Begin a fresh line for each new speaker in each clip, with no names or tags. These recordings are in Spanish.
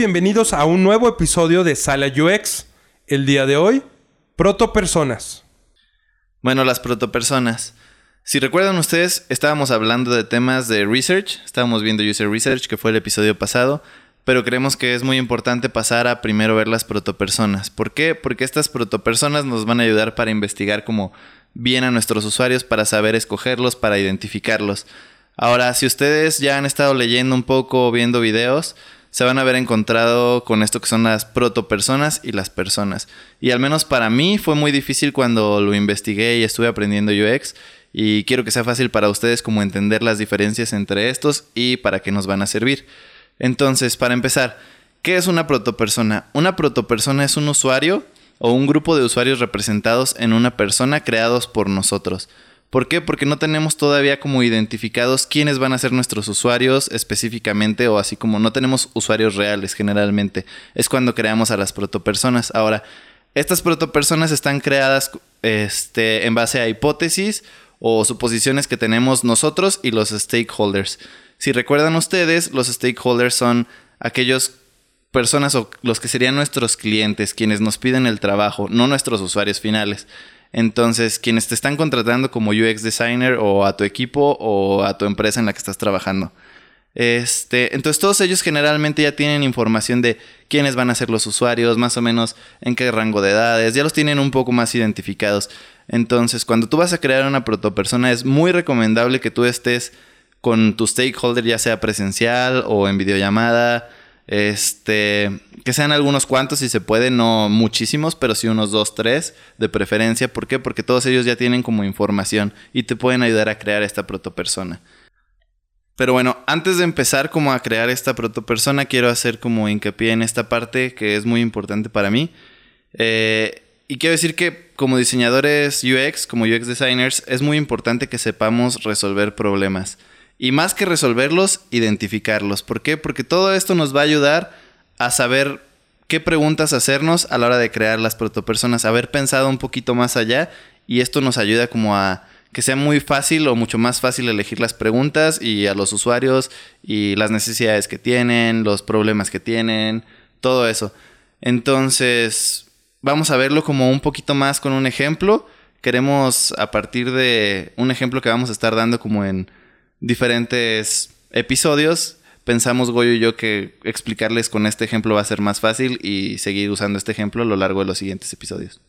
Bienvenidos a un nuevo episodio de Sala UX. El día de hoy, protopersonas.
Bueno, las protopersonas. Si recuerdan ustedes, estábamos hablando de temas de research, estábamos viendo user research, que fue el episodio pasado, pero creemos que es muy importante pasar a primero ver las protopersonas. ¿Por qué? Porque estas protopersonas nos van a ayudar para investigar como bien a nuestros usuarios, para saber escogerlos, para identificarlos. Ahora, si ustedes ya han estado leyendo un poco o viendo videos, se van a haber encontrado con esto que son las protopersonas y las personas. Y al menos para mí fue muy difícil cuando lo investigué y estuve aprendiendo UX. Y quiero que sea fácil para ustedes como entender las diferencias entre estos y para qué nos van a servir. Entonces, para empezar, ¿qué es una protopersona? Una protopersona es un usuario o un grupo de usuarios representados en una persona creados por nosotros. ¿Por qué? Porque no tenemos todavía como identificados quiénes van a ser nuestros usuarios específicamente o así como no tenemos usuarios reales generalmente. Es cuando creamos a las protopersonas. Ahora, estas protopersonas están creadas este, en base a hipótesis o suposiciones que tenemos nosotros y los stakeholders. Si recuerdan ustedes, los stakeholders son aquellos personas o los que serían nuestros clientes, quienes nos piden el trabajo, no nuestros usuarios finales. Entonces, quienes te están contratando como UX designer o a tu equipo o a tu empresa en la que estás trabajando. Este, entonces todos ellos generalmente ya tienen información de quiénes van a ser los usuarios, más o menos en qué rango de edades, ya los tienen un poco más identificados. Entonces, cuando tú vas a crear una protopersona es muy recomendable que tú estés con tu stakeholder, ya sea presencial o en videollamada, este, que sean algunos cuantos si se puede, no muchísimos, pero sí unos dos, tres de preferencia. ¿Por qué? Porque todos ellos ya tienen como información y te pueden ayudar a crear esta protopersona. Pero bueno, antes de empezar como a crear esta protopersona, quiero hacer como hincapié en esta parte que es muy importante para mí. Eh, y quiero decir que como diseñadores UX, como UX designers, es muy importante que sepamos resolver problemas. Y más que resolverlos, identificarlos. ¿Por qué? Porque todo esto nos va a ayudar a saber qué preguntas hacernos a la hora de crear las protopersonas, haber pensado un poquito más allá y esto nos ayuda como a que sea muy fácil o mucho más fácil elegir las preguntas y a los usuarios y las necesidades que tienen, los problemas que tienen, todo eso. Entonces, vamos a verlo como un poquito más con un ejemplo. Queremos a partir de un ejemplo que vamos a estar dando como en diferentes episodios, pensamos Goyo y yo que explicarles con este ejemplo va a ser más fácil y seguir usando este ejemplo a lo largo de los siguientes episodios.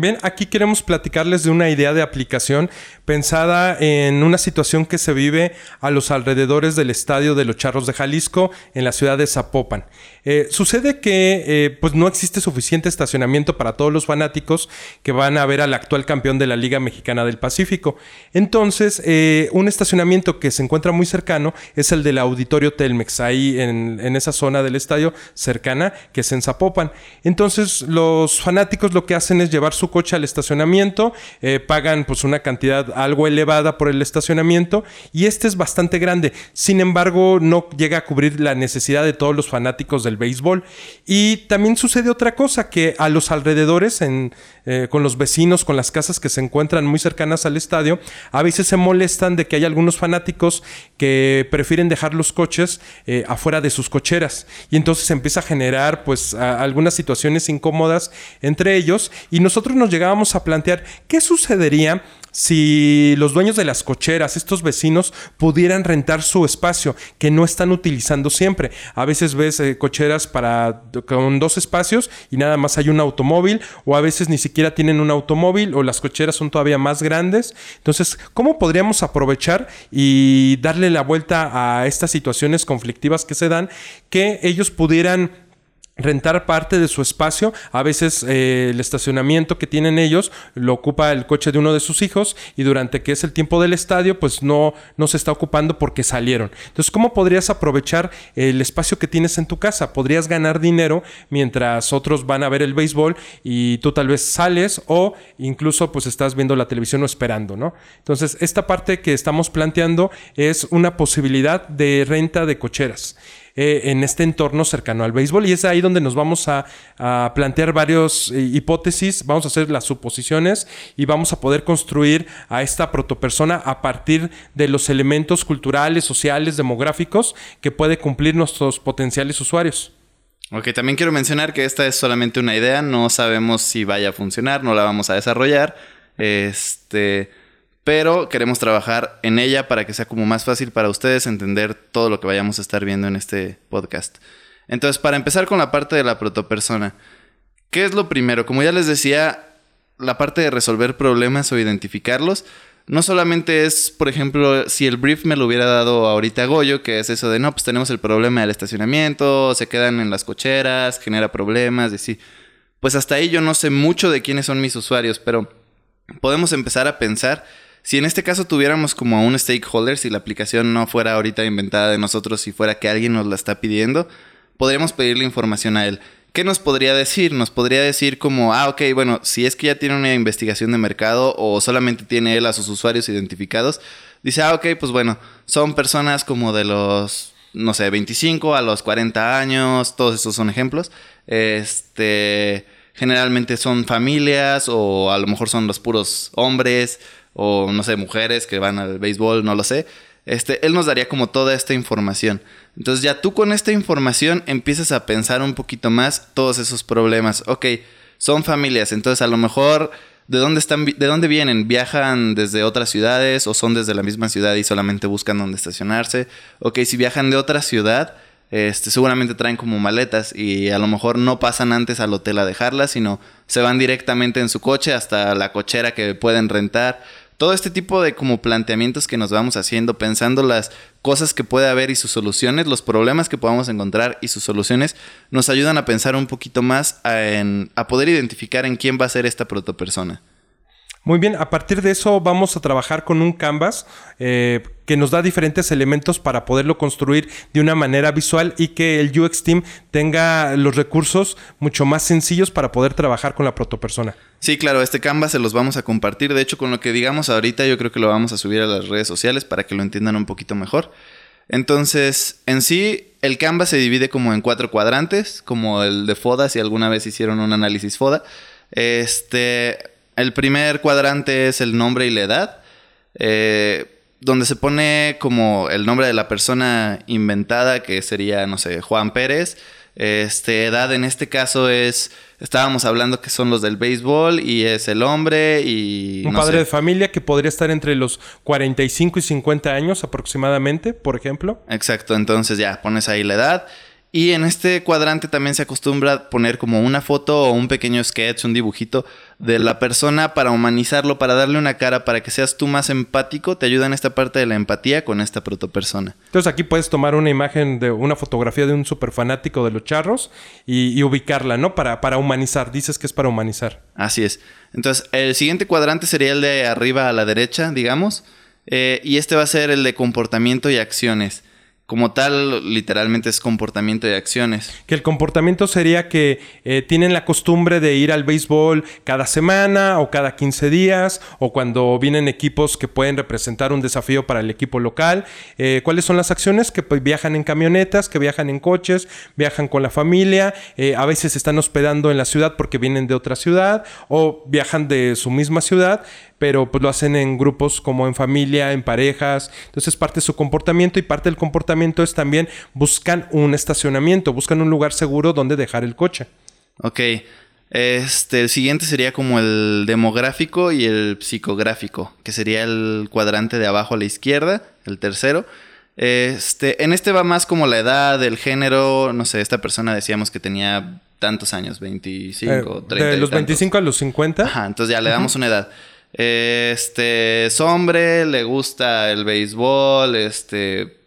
Bien, aquí queremos platicarles de una idea de aplicación pensada en una situación que se vive a los alrededores del estadio de los Charros de Jalisco en la ciudad de Zapopan. Eh, sucede que eh, pues no existe suficiente estacionamiento para todos los fanáticos que van a ver al actual campeón de la Liga Mexicana del Pacífico. Entonces, eh, un estacionamiento que se encuentra muy cercano es el del Auditorio Telmex, ahí en, en esa zona del estadio cercana, que es en Zapopan. Entonces, los fanáticos lo que hacen es llevar su coche al estacionamiento, eh, pagan pues una cantidad algo elevada por el estacionamiento y este es bastante grande. Sin embargo, no llega a cubrir la necesidad de todos los fanáticos del béisbol. Y también sucede otra cosa, que a los alrededores, en, eh, con los vecinos, con las casas que se encuentran muy cercanas al estadio, a veces se molestan de que hay algunos fanáticos que prefieren dejar los coches eh, afuera de sus cocheras. Y entonces empieza a generar pues algunas situaciones incómodas entre ellos y nosotros nos llegábamos a plantear qué sucedería si los dueños de las cocheras, estos vecinos, pudieran rentar su espacio que no están utilizando siempre. A veces ves eh, cocheras para con dos espacios y nada más hay un automóvil, o a veces ni siquiera tienen un automóvil, o las cocheras son todavía más grandes. Entonces, ¿cómo podríamos aprovechar y darle la vuelta a estas situaciones conflictivas que se dan, que ellos pudieran rentar parte de su espacio. A veces eh, el estacionamiento que tienen ellos lo ocupa el coche de uno de sus hijos y durante que es el tiempo del estadio pues no, no se está ocupando porque salieron. Entonces, ¿cómo podrías aprovechar el espacio que tienes en tu casa? Podrías ganar dinero mientras otros van a ver el béisbol y tú tal vez sales o incluso pues estás viendo la televisión o esperando, ¿no? Entonces, esta parte que estamos planteando es una posibilidad de renta de cocheras. Eh, en este entorno cercano al béisbol. Y es ahí donde nos vamos a, plantear varias eh, hipótesis, vamos a hacer las suposiciones y vamos a poder construir a esta protopersona a partir de los elementos culturales, sociales, demográficos que puede cumplir nuestros potenciales usuarios.
Ok, también quiero mencionar que esta es solamente una idea, no sabemos si vaya a funcionar, no la vamos a desarrollar, este, pero queremos trabajar en ella para que sea como más fácil para ustedes entender todo lo que vayamos a estar viendo en este podcast. Entonces, para empezar con la parte de la protopersona, ¿qué es lo primero? Como ya les decía, la parte de resolver problemas o identificarlos, no solamente es, por ejemplo, si el brief me lo hubiera dado ahorita Goyo, que es eso de, no, pues tenemos el problema del estacionamiento, se quedan en las cocheras, genera problemas, y sí. Pues hasta ahí yo no sé mucho de quiénes son mis usuarios, pero podemos empezar a pensar, si en este caso tuviéramos como a un stakeholder, si la aplicación no fuera ahorita inventada de nosotros, si fuera que alguien nos la está pidiendo, podríamos pedirle información a él. ¿Qué nos podría decir? Nos podría decir como, ah, ok, bueno, si es que ya tiene una investigación de mercado o solamente tiene él a sus usuarios identificados, dice, ah, ok, pues bueno, son personas como de los, no sé, 25 a los 40 años, todos esos son ejemplos. Este, generalmente son familias o a lo mejor son los puros hombres o, no sé, mujeres que van al béisbol, no lo sé. Este, él nos daría como toda esta información. Entonces ya tú con esta información empiezas a pensar un poquito más todos esos problemas. Ok, son familias, entonces a lo mejor de dónde están, de dónde vienen, viajan desde otras ciudades o son desde la misma ciudad y solamente buscan dónde estacionarse. Ok, si viajan de otra ciudad, este, seguramente traen como maletas y a lo mejor no pasan antes al hotel a dejarlas, sino se van directamente en su coche hasta la cochera que pueden rentar todo este tipo de como planteamientos que nos vamos haciendo, pensando las cosas que puede haber y sus soluciones, los problemas que podamos encontrar y sus soluciones, nos ayudan a pensar un poquito más en, a poder identificar en quién va a ser esta protopersona.
Muy bien, a partir de eso vamos a trabajar con un canvas eh, que nos da diferentes elementos para poderlo construir de una manera visual y que el UX Team tenga los recursos mucho más sencillos para poder trabajar con la protopersona.
Sí, claro, este canvas se los vamos a compartir. De hecho, con lo que digamos ahorita, yo creo que lo vamos a subir a las redes sociales para que lo entiendan un poquito mejor. Entonces, en sí, el canvas se divide como en cuatro cuadrantes, como el de FODA, si alguna vez hicieron un análisis FODA. Este, el primer cuadrante es el nombre y la edad, eh, donde se pone como el nombre de la persona inventada, que sería, no sé, Juan Pérez. Este, edad en este caso es, estábamos hablando que son los del béisbol y es el hombre y...
Un padre de familia que podría estar entre los 45 y 50 años aproximadamente, por ejemplo.
Exacto, entonces ya pones ahí la edad. Y en este cuadrante también se acostumbra poner como una foto o un pequeño sketch, un dibujito de la persona para humanizarlo, para darle una cara, para que seas tú más empático. Te ayuda en esta parte de la empatía con esta protopersona.
Entonces aquí puedes tomar una imagen de una fotografía de un super fanático de los charros y, ubicarla, ¿no? Para, para humanizar. Dices que es para humanizar.
Así es. Entonces el siguiente cuadrante sería el de arriba a la derecha, digamos. Eh, y este va a ser el de comportamiento y acciones como tal, literalmente es comportamiento y acciones.
Que el comportamiento sería que eh, tienen la costumbre de ir al béisbol cada semana o cada 15 días o cuando vienen equipos que pueden representar un desafío para el equipo local. Eh, ¿Cuáles son las acciones? Que pues, viajan en camionetas, que viajan en coches, viajan con la familia, eh, a veces están hospedando en la ciudad porque vienen de otra ciudad o viajan de su misma ciudad pero pues lo hacen en grupos como en familia, en parejas. Entonces parte de su comportamiento y parte del comportamiento es también buscan un estacionamiento, buscan un lugar seguro donde dejar el coche.
Ok. Este, el siguiente sería como el demográfico y el psicográfico, que sería el cuadrante de abajo a la izquierda, el tercero. Este, en este va más como la edad, el género, no sé, esta persona decíamos que tenía tantos años, 25, 30.
De los 25 a los 50.
Ajá, entonces ya le damos una edad. Este es hombre, le gusta el béisbol, este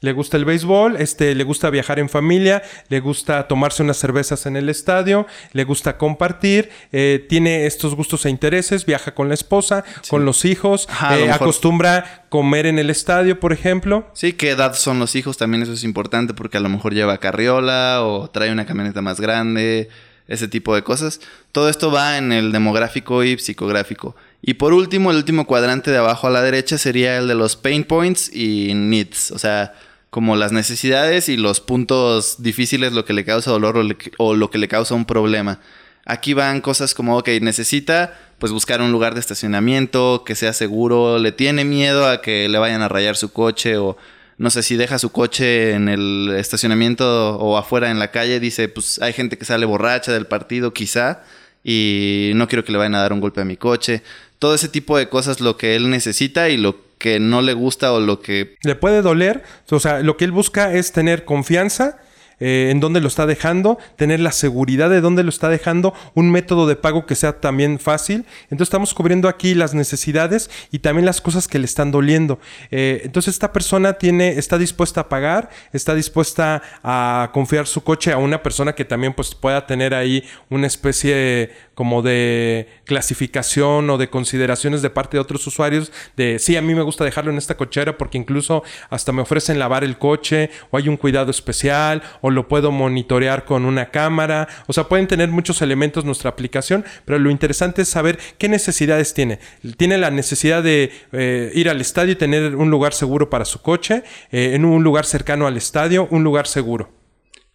le gusta el béisbol, este, le gusta viajar en familia, le gusta tomarse unas cervezas en el estadio, le gusta compartir, eh, tiene estos gustos e intereses, viaja con la esposa, con los hijos, eh, acostumbra comer en el estadio, por ejemplo.
Sí, qué edad son los hijos, también eso es importante porque a lo mejor lleva carriola o trae una camioneta más grande, ese tipo de cosas. Todo esto va en el demográfico y psicográfico. Y por último, el último cuadrante de abajo a la derecha sería el de los pain points y needs. O sea, como las necesidades y los puntos difíciles, lo que le causa dolor o, lo que le causa un problema. Aquí van cosas como, ok, necesita pues buscar un lugar de estacionamiento que sea seguro, le tiene miedo a que le vayan a rayar su coche o no sé si deja su coche en el estacionamiento o afuera en la calle, dice, pues hay gente que sale borracha del partido quizá y no quiero que le vayan a dar un golpe a mi coche. Todo ese tipo de cosas lo que él necesita y lo que no le gusta o lo que...
Le puede doler, o sea, lo que él busca es tener confianza eh, en dónde lo está dejando, tener la seguridad de dónde lo está dejando, un método de pago que sea también fácil. Entonces estamos cubriendo aquí las necesidades y también las cosas que le están doliendo. Eh, entonces esta persona tiene, está dispuesta a pagar, está dispuesta a confiar su coche a una persona que también pues, pueda tener ahí una especie como de clasificación o de consideraciones de parte de otros usuarios de sí, a mí me gusta dejarlo en esta cochera porque incluso hasta me ofrecen lavar el coche o hay un cuidado especial o lo puedo monitorear con una cámara. O sea, pueden tener muchos elementos nuestra aplicación, pero lo interesante es saber qué necesidades tiene. Tiene la necesidad de eh, ir al estadio y tener un lugar seguro para su coche, eh, en un lugar cercano al estadio, un lugar seguro.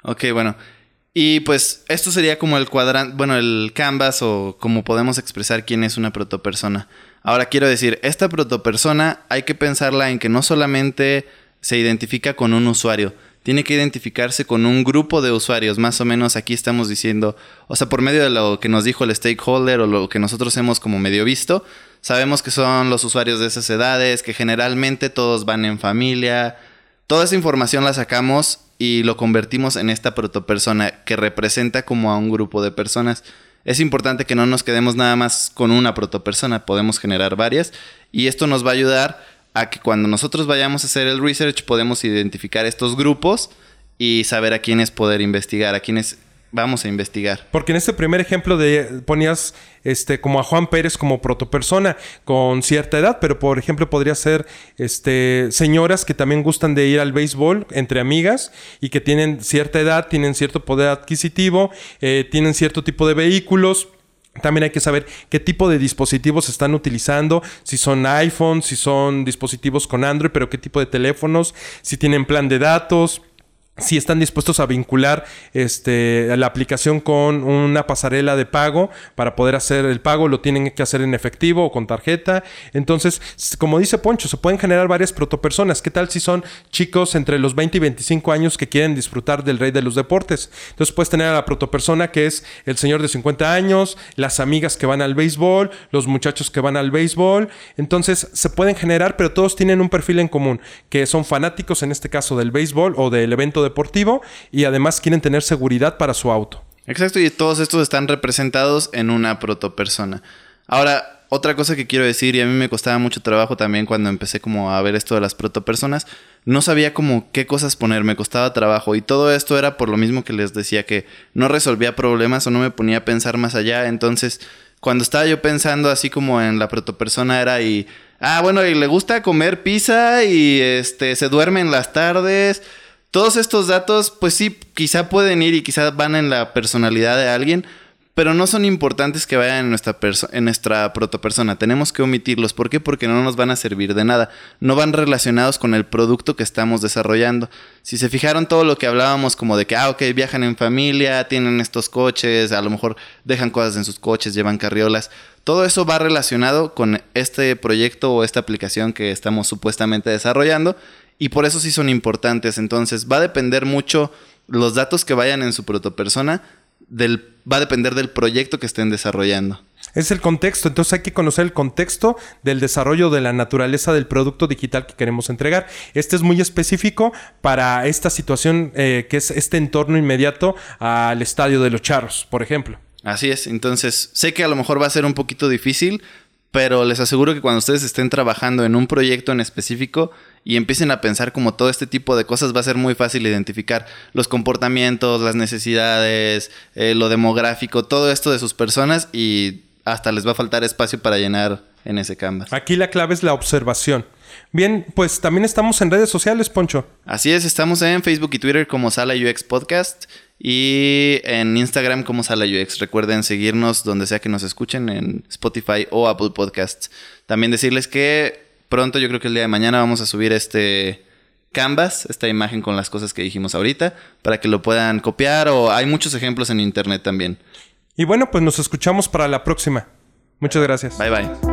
Ok, bueno. Y pues esto sería como el cuadrante, bueno, el canvas o como podemos expresar quién es una protopersona. Ahora quiero decir, esta protopersona hay que pensarla en que no solamente se identifica con un usuario, tiene que identificarse con un grupo de usuarios. Más o menos aquí estamos diciendo, o sea, por medio de lo que nos dijo el stakeholder o lo que nosotros hemos como medio visto, sabemos que son los usuarios de esas edades, que generalmente todos van en familia. Toda esa información la sacamos y lo convertimos en esta protopersona que representa como a un grupo de personas. Es importante que no nos quedemos nada más con una protopersona, podemos generar varias y esto nos va a ayudar a que cuando nosotros vayamos a hacer el research podemos identificar estos grupos y saber a quiénes poder investigar, a quiénes vamos a investigar.
Porque en este primer ejemplo de ponías este como a Juan Pérez como protopersona con cierta edad, pero por ejemplo podría ser este señoras que también gustan de ir al béisbol entre amigas y que tienen cierta edad, tienen cierto poder adquisitivo, eh, tienen cierto tipo de vehículos, también hay que saber qué tipo de dispositivos están utilizando, si son iPhones, si son dispositivos con Android, pero qué tipo de teléfonos, si tienen plan de datos si están dispuestos a vincular este, la aplicación con una pasarela de pago para poder hacer el pago, lo tienen que hacer en efectivo o con tarjeta. Entonces, como dice Poncho, se pueden generar varias protopersonas. ¿Qué tal si son chicos entre los 20 y 25 años que quieren disfrutar del rey de los deportes? Entonces puedes tener a la protopersona que es el señor de 50 años, las amigas que van al béisbol, los muchachos que van al béisbol. Entonces se pueden generar, pero todos tienen un perfil en común, que son fanáticos en este caso del béisbol o del evento deportivo y además quieren tener seguridad para su auto.
Exacto, y todos estos están representados en una protopersona. Ahora, otra cosa que quiero decir, y a mí me costaba mucho trabajo también cuando empecé como a ver esto de las protopersonas, no sabía como qué cosas poner, me costaba trabajo y todo esto era por lo mismo que les decía que no resolvía problemas o no me ponía a pensar más allá, entonces cuando estaba yo pensando así como en la protopersona era y ah, bueno, y le gusta comer pizza y este se duerme en las tardes todos estos datos, pues sí, quizá pueden ir y quizá van en la personalidad de alguien, pero no son importantes que vayan en nuestra, en nuestra protopersona. Tenemos que omitirlos. ¿Por qué? Porque no nos van a servir de nada. No van relacionados con el producto que estamos desarrollando. Si se fijaron todo lo que hablábamos como de que, ah, ok, viajan en familia, tienen estos coches, a lo mejor dejan cosas en sus coches, llevan carriolas. Todo eso va relacionado con este proyecto o esta aplicación que estamos supuestamente desarrollando y por eso sí son importantes. Entonces va a depender mucho los datos que vayan en su protopersona, del, va a depender del proyecto que estén desarrollando.
Es el contexto, entonces hay que conocer el contexto del desarrollo de la naturaleza del producto digital que queremos entregar. Este es muy específico para esta situación eh, que es este entorno inmediato al estadio de los charros, por ejemplo.
Así es, entonces sé que a lo mejor va a ser un poquito difícil, pero les aseguro que cuando ustedes estén trabajando en un proyecto en específico y empiecen a pensar como todo este tipo de cosas, va a ser muy fácil identificar los comportamientos, las necesidades, eh, lo demográfico, todo esto de sus personas y hasta les va a faltar espacio para llenar en ese canvas.
Aquí la clave es la observación. Bien, pues también estamos en redes sociales, Poncho.
Así es, estamos en Facebook y Twitter como Sala UX Podcast y en Instagram como Sala UX. Recuerden seguirnos donde sea que nos escuchen en Spotify o Apple Podcasts. También decirles que pronto, yo creo que el día de mañana vamos a subir este canvas, esta imagen con las cosas que dijimos ahorita, para que lo puedan copiar o hay muchos ejemplos en internet también.
Y bueno, pues nos escuchamos para la próxima. Muchas gracias.
Bye bye.